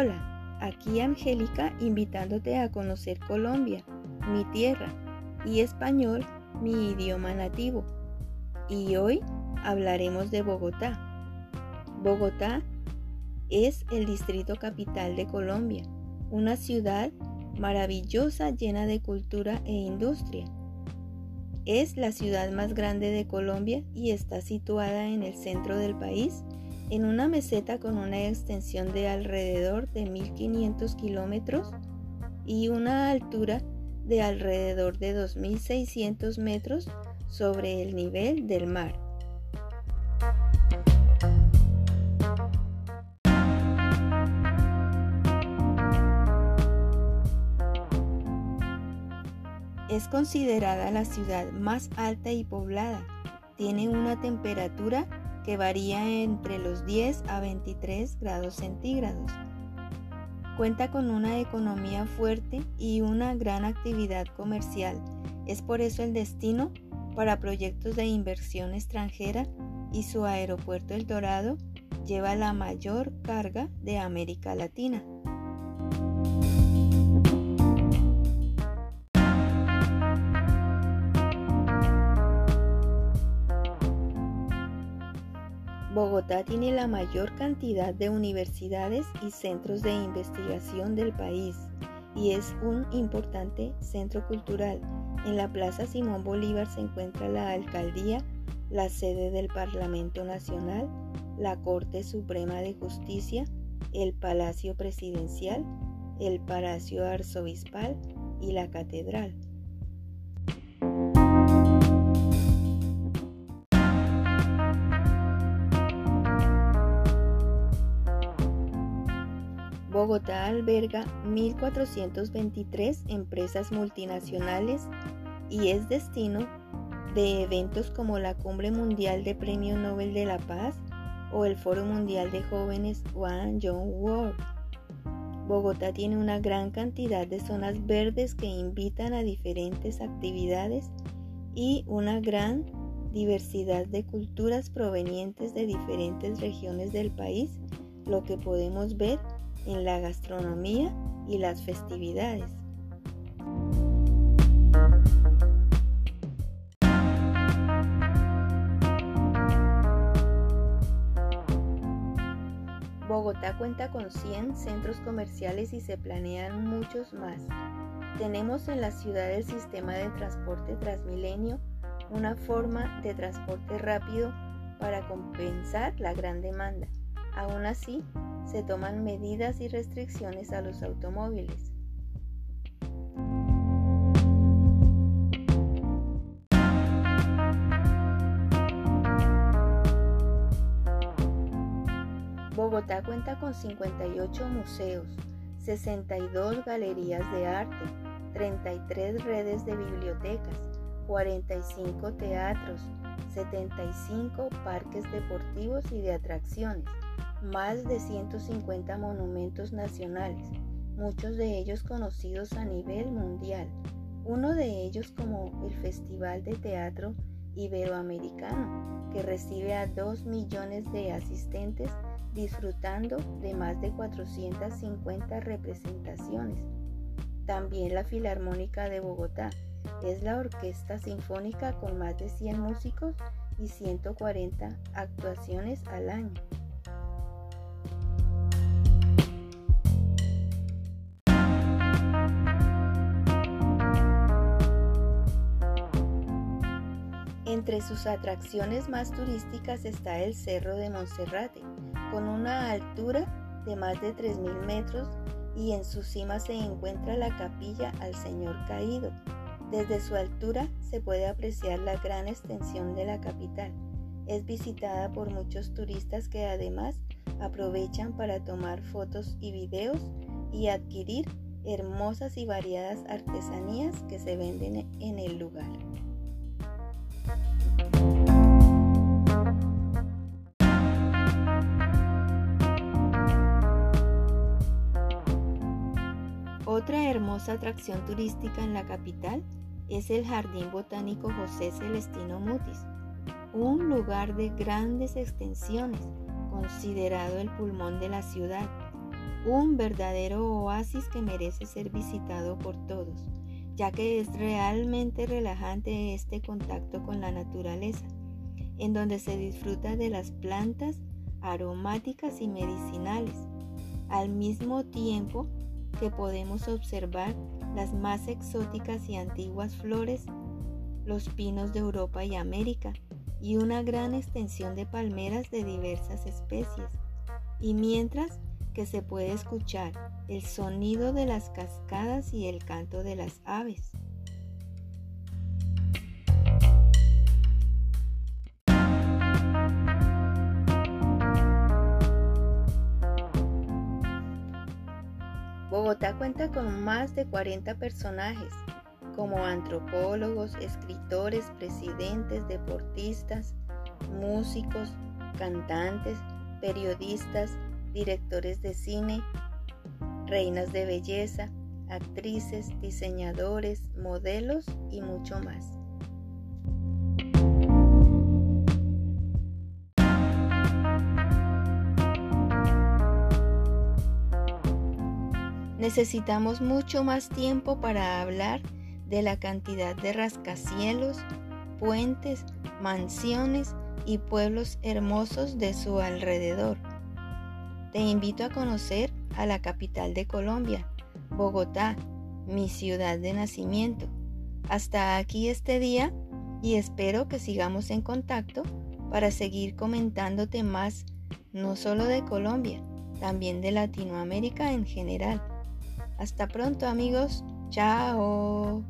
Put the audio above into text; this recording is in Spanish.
Hola, aquí Angélica invitándote a conocer Colombia, mi tierra, y español, mi idioma nativo. Y hoy hablaremos de Bogotá. Bogotá es el distrito capital de Colombia, una ciudad maravillosa llena de cultura e industria. Es la ciudad más grande de Colombia y está situada en el centro del país, en una meseta con una extensión de alrededor de 1.500 kilómetros y una altura de alrededor de 2.600 metros sobre el nivel del mar. Es considerada la ciudad más alta y poblada. Tiene una temperatura que varía entre los 10 a 23 grados centígrados. Cuenta con una economía fuerte y una gran actividad comercial. Es por eso el destino para proyectos de inversión extranjera y su aeropuerto El Dorado lleva la mayor carga de América Latina. Bogotá tiene la mayor cantidad de universidades y centros de investigación del país y es un importante centro cultural. En la Plaza Simón Bolívar se encuentra la alcaldía, la sede del Parlamento Nacional, la Corte Suprema de Justicia, el Palacio Presidencial, el Palacio Arzobispal y la Catedral. Bogotá alberga 1.423 empresas multinacionales y es destino de eventos como la Cumbre Mundial de Premio Nobel de la Paz o el Foro Mundial de Jóvenes One Young World. Bogotá tiene una gran cantidad de zonas verdes que invitan a diferentes actividades y una gran diversidad de culturas provenientes de diferentes regiones del país, lo que podemos ver en la gastronomía y las festividades. Bogotá cuenta con 100 centros comerciales y se planean muchos más. Tenemos en la ciudad el sistema de transporte Transmilenio, una forma de transporte rápido para compensar la gran demanda. Aún así, se toman medidas y restricciones a los automóviles. Bogotá cuenta con 58 museos, 62 galerías de arte, 33 redes de bibliotecas, 45 teatros, 75 parques deportivos y de atracciones, más de 150 monumentos nacionales, muchos de ellos conocidos a nivel mundial, uno de ellos como el Festival de Teatro Iberoamericano, que recibe a 2 millones de asistentes disfrutando de más de 450 representaciones. También la Filarmónica de Bogotá es la orquesta sinfónica con más de 100 músicos y 140 actuaciones al año. Entre sus atracciones más turísticas está el Cerro de Monserrate, con una altura de más de 3.000 metros y en su cima se encuentra la capilla al Señor Caído. Desde su altura se puede apreciar la gran extensión de la capital. Es visitada por muchos turistas que además aprovechan para tomar fotos y videos y adquirir hermosas y variadas artesanías que se venden en el lugar. Otra hermosa atracción turística en la capital es el Jardín Botánico José Celestino Mutis, un lugar de grandes extensiones, considerado el pulmón de la ciudad. un verdadero oasis que merece ser visitado por todos, ya que es realmente relajante este contacto con la naturaleza, en donde se disfruta de las plantas aromáticas y medicinales, al mismo tiempo que podemos observar las más exóticas y antiguas flores, los pinos de Europa y América, y una gran extensión de palmeras de diversas especies. Y mientras que se puede escuchar el sonido de las cascadas y el canto de las aves. Bogotá cuenta con más de 40 personajes, como antropólogos, escritores, presidentes, deportistas, músicos, cantantes, periodistas, directores de cine, reinas de belleza, actrices, diseñadores, modelos y mucho más. Necesitamos mucho más tiempo para hablar de la cantidad de rascacielos, puentes, mansiones y pueblos hermosos de su alrededor. Te invito a conocer a la capital de Colombia, Bogotá, mi ciudad de nacimiento. Hasta aquí este día y espero que sigamos en contacto para seguir comentándote más, no solo de Colombia, también de Latinoamérica en general. Hasta pronto amigos, chao.